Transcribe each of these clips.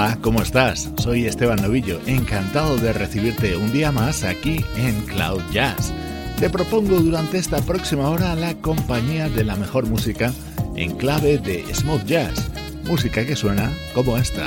Hola, ¿cómo estás? Soy Esteban Novillo, encantado de recibirte un día más aquí en Cloud Jazz. Te propongo durante esta próxima hora la compañía de la mejor música en clave de smooth jazz, música que suena como esta.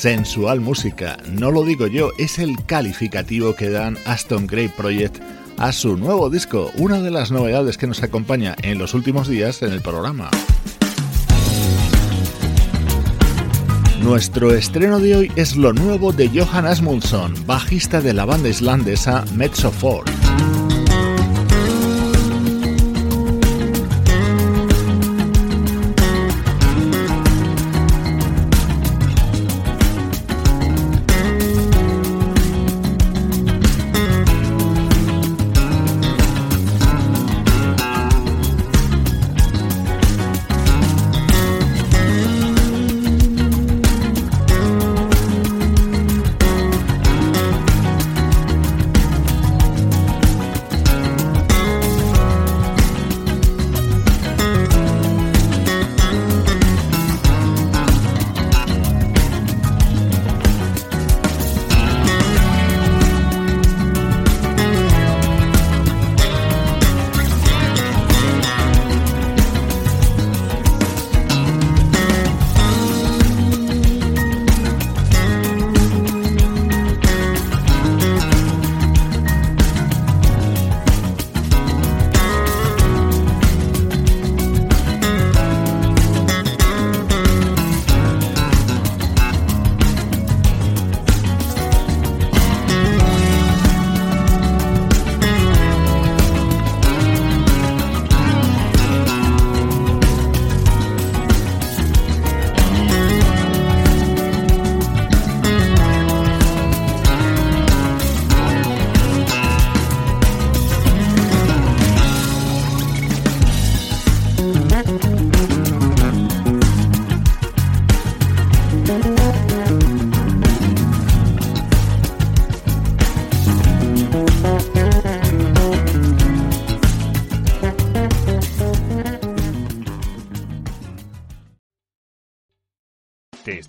Sensual música. No lo digo yo, es el calificativo que dan Aston Gray Project a su nuevo disco, una de las novedades que nos acompaña en los últimos días en el programa. Nuestro estreno de hoy es lo nuevo de Johan Asmundsson, bajista de la banda islandesa Mezzo